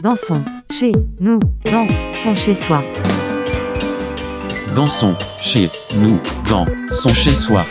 Dansons chez nous, dansons chez soi. Dansons chez nous, dansons chez soi.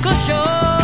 cochon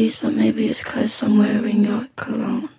sees, but maybe it's cause I'm wearing your cologne.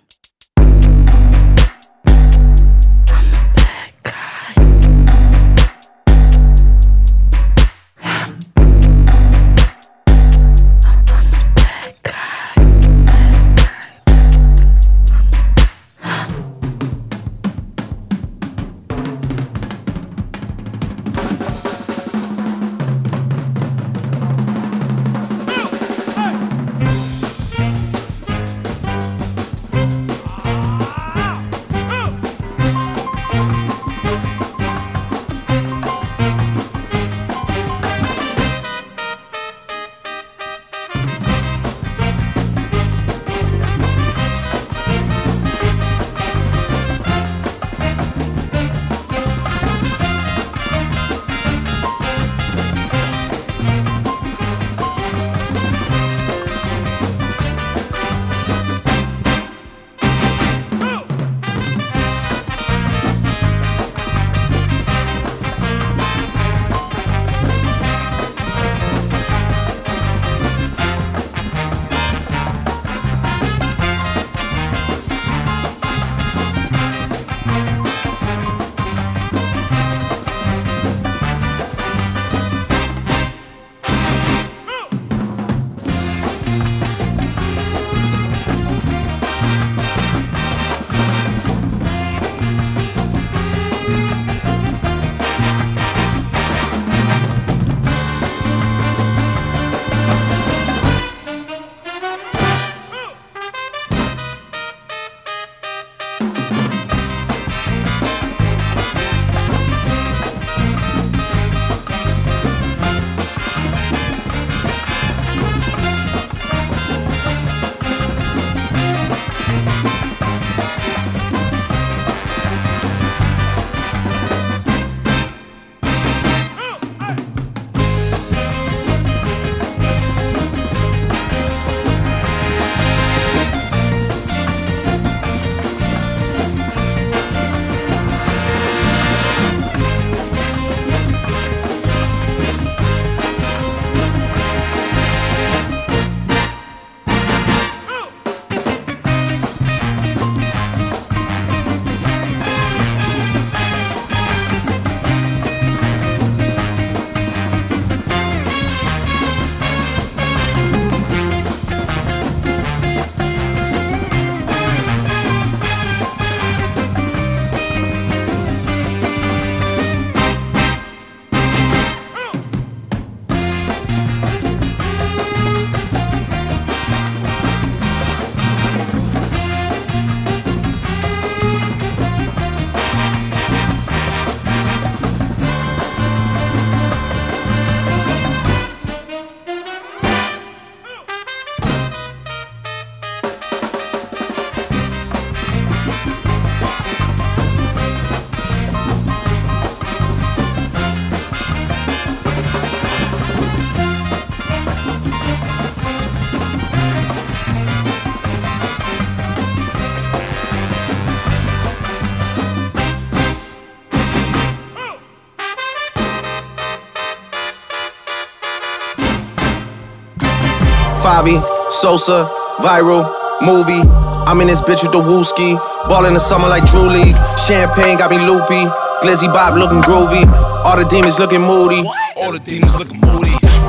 Favi, Sosa, viral, movie. I'm in this bitch with the wooski. Ball in the summer like Drew League. Champagne got me loopy. Glizzy Bob looking groovy. All the demons looking moody. All the demons looking moody.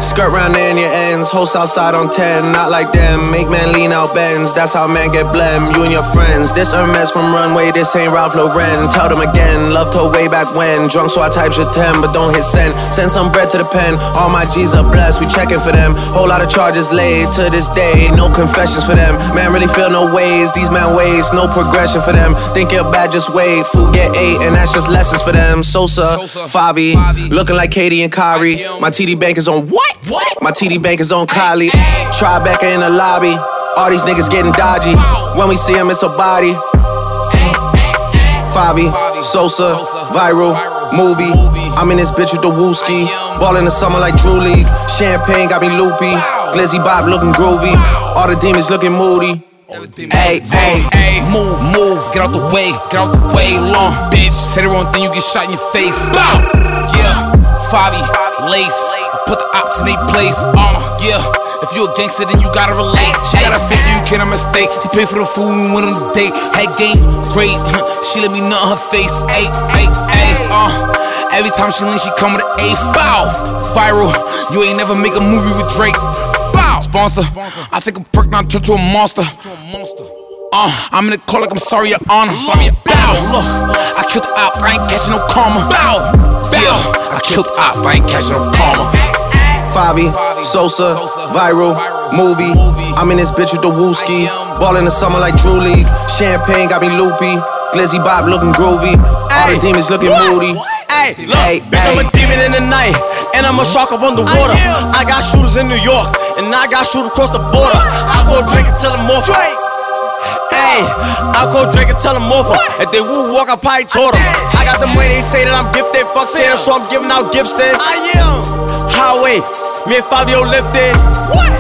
Skirt round in your ends, host outside on 10, not like them. Make man lean out bends, that's how man get blem. You and your friends, this Hermes from Runway, this ain't Ralph Lauren. Tell them again, loved her way back when. Drunk, so I type your 10, but don't hit send. Send some bread to the pen, all my G's are blessed, we checking for them. Whole lot of charges laid to this day, no confessions for them. Man, really feel no ways, these man ways, no progression for them. Think you're bad, just wait. Food get eight, and that's just lessons for them. Sosa, Sosa, Favi, looking like Katie and Kyrie. My TD bank is on what? What? My TD bank is on Kylie. Tribeca in the lobby. All these niggas getting dodgy. When we see 'em, it's a body. Favi, Sosa, viral, movie. I'm in this bitch with the wooski. Ball in the summer like Drew League. Champagne got me loopy. Glizzy Bob looking groovy. All the demons looking moody. Hey, hey, Hey, move, move, get out the way, get out the way, long bitch. Say the wrong thing, you get shot in your face. Bow, yeah, Fabi, lace, put the ops in their place. Uh, yeah. If you a gangster, then you gotta relate. She got a face, so you can't mistake. She paid for the food when we went on the date. Had game, great. she let me nut her face. Ay, ay, ay, uh. Every time she lean, she come with an A foul. Viral, you ain't never make a movie with Drake. Bow, sponsor. I take a perk, now turn to a monster. Uh, I'm in the call like I'm sorry, your honor. Sorry, bow. Look, I killed the op, I ain't catching no karma. Bow, bow. I killed the op, I ain't catching no karma. Favi, Sosa, viral, movie. I'm in this bitch with the wooski. Ball in the summer like Drew League. Champagne got me loopy. Glizzy Bob looking groovy. All the demons looking moody. Hey, look, bitch, I'm a demon in the night, and I'm a shark up on the water. I got shooters in New York, and I got shooters across the border. I go drink until I'm off. Hey, I go drink until I'm over. If they woo walk, I probably taught them. I got them way they say that I'm gifted. Fuck Santa, so I'm giving out gifts then. I am. Highway, me and Fabio lifted. What?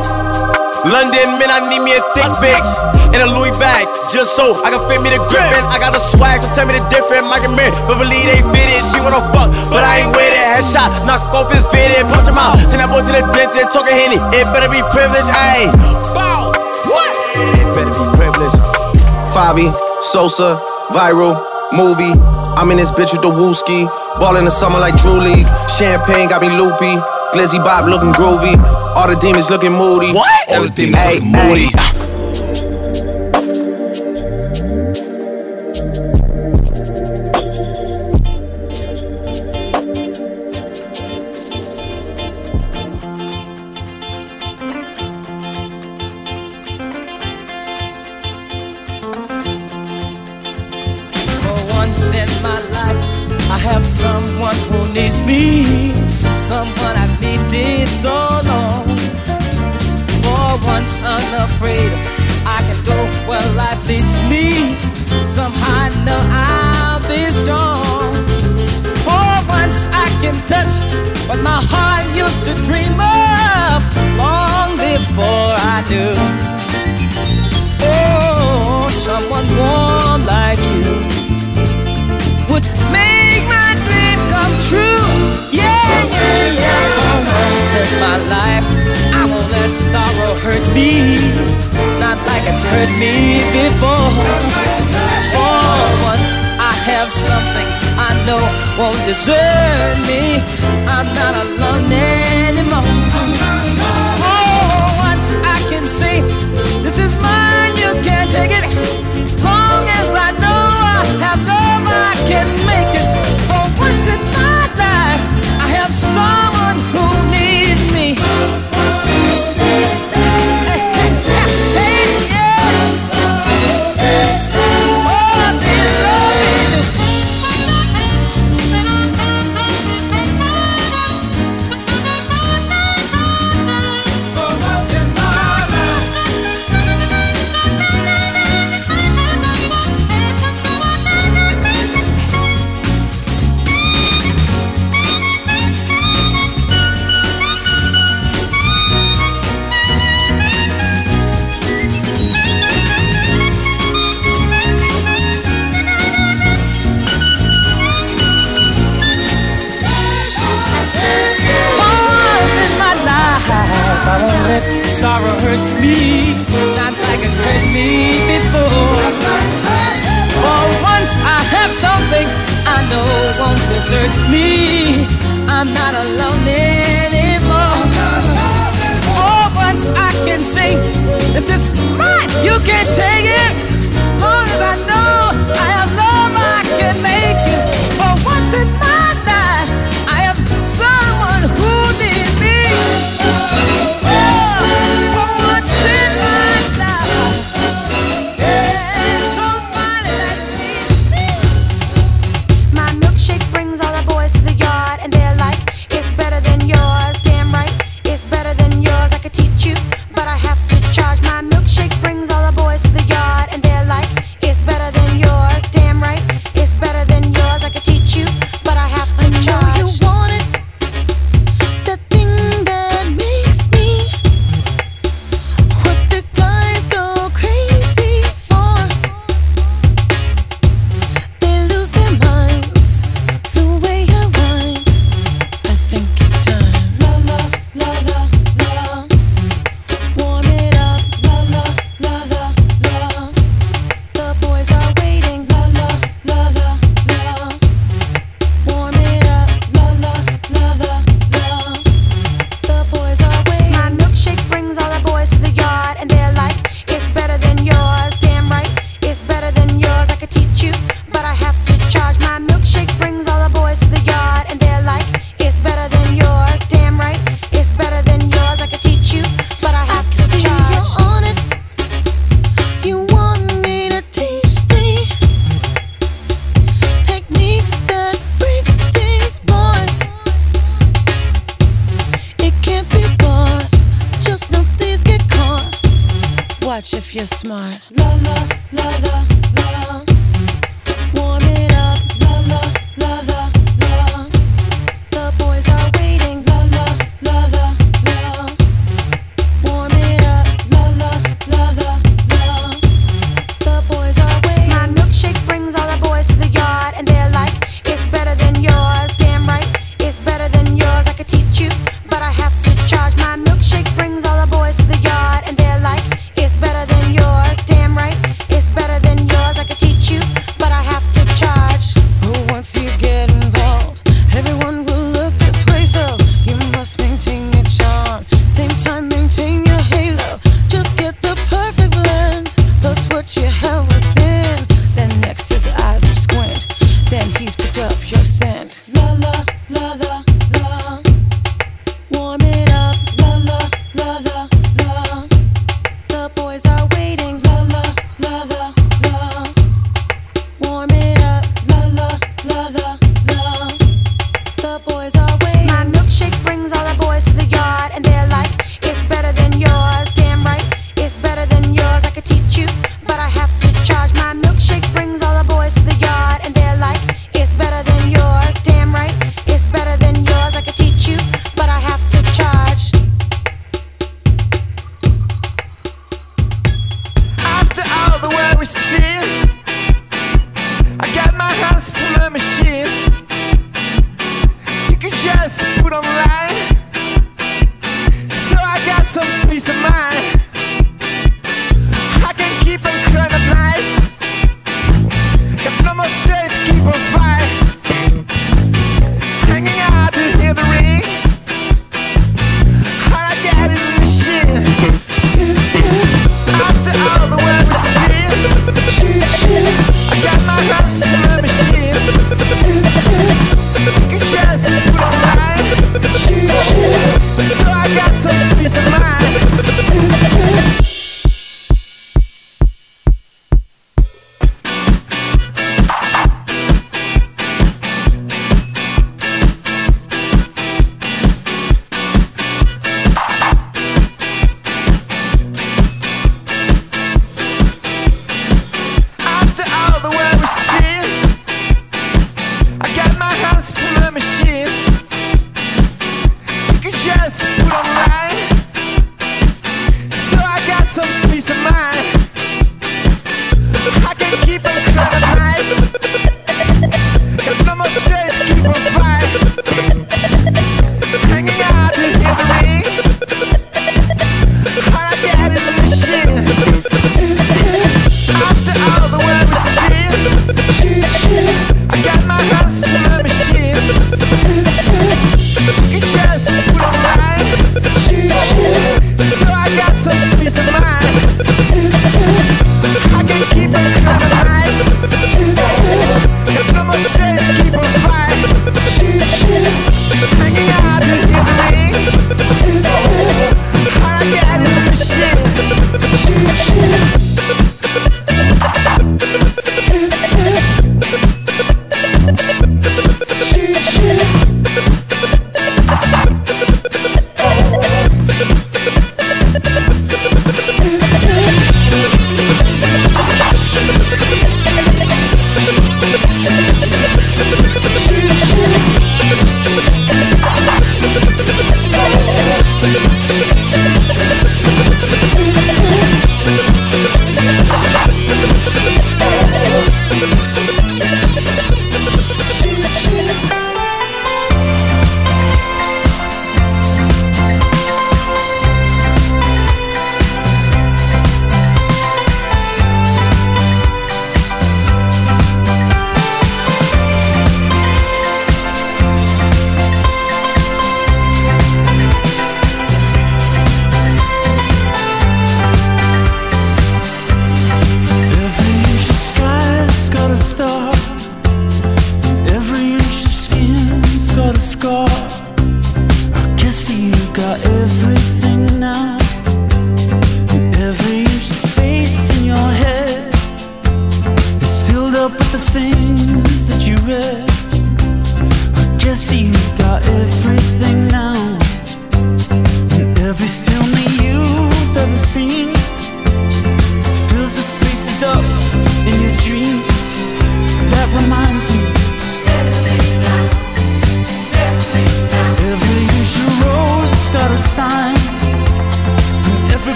London, man, I need me a thick bitch and a Louis bag, just so I can fit me the grippin'. I got the swag, so tell me the difference. Mike and Mary, but believe they fit it. She wanna fuck, but I ain't with it. Headshot, knock off his fitted, punch him out. Send that boy to the dentist, talking henny. It better be privileged, ayy. Bow. What? It better be privileged. Favi, Sosa, viral, movie. I'm in this bitch with the wooski. Ball in the summer like Drew League. Champagne got me loopy. Glizzy Bob looking groovy. All the demons looking moody. What? All the demons Hey, looking moody. hey. For once in my life, I have someone who needs me, someone I've needed so long. For once unafraid, I can go where life leads me. Somehow I know I'll be strong. For once I can touch what my heart used to dream of long before I knew. Oh, someone warm like you true. Yeah, yeah, yeah. For once in my life, I won't let sorrow hurt me, not like it's hurt me before. For once, I have something I know won't desert me. I'm not alone anymore. For once, I can say, This is mine, you can't take it. Long as I know I have love, I can make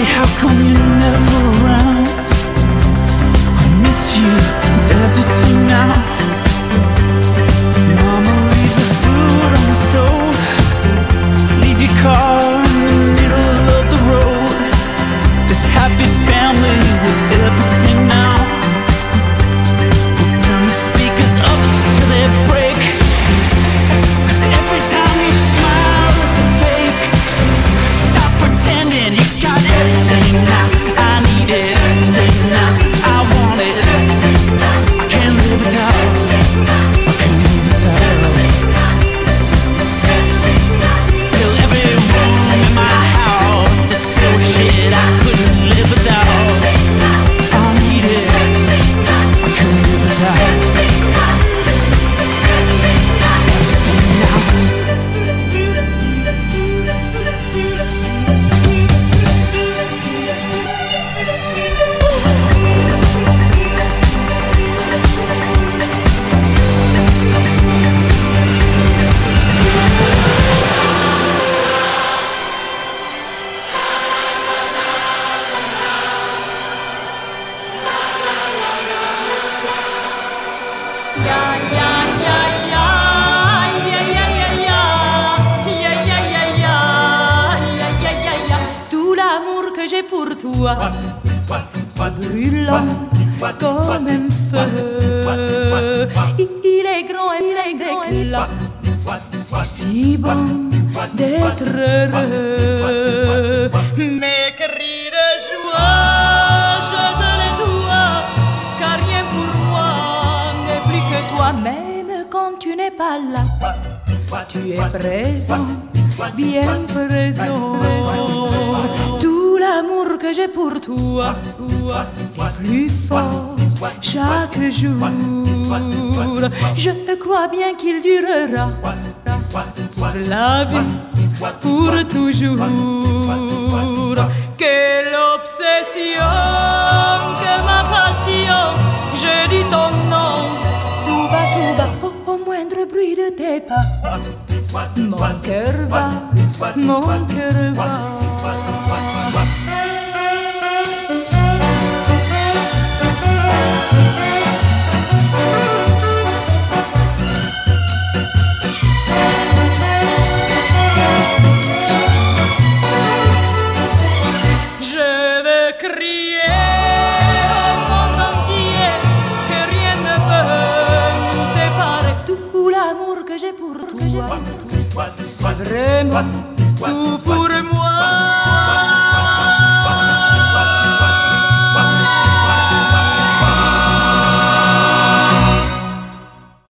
How come you never Je crois bien qu'il durera la vie pour toujours. Quelle obsession, que ma passion, je dis ton nom, tout bas, tout bas, au, moindre bruit de tes pas. Mon cœur va, mon cœur va. Vraiment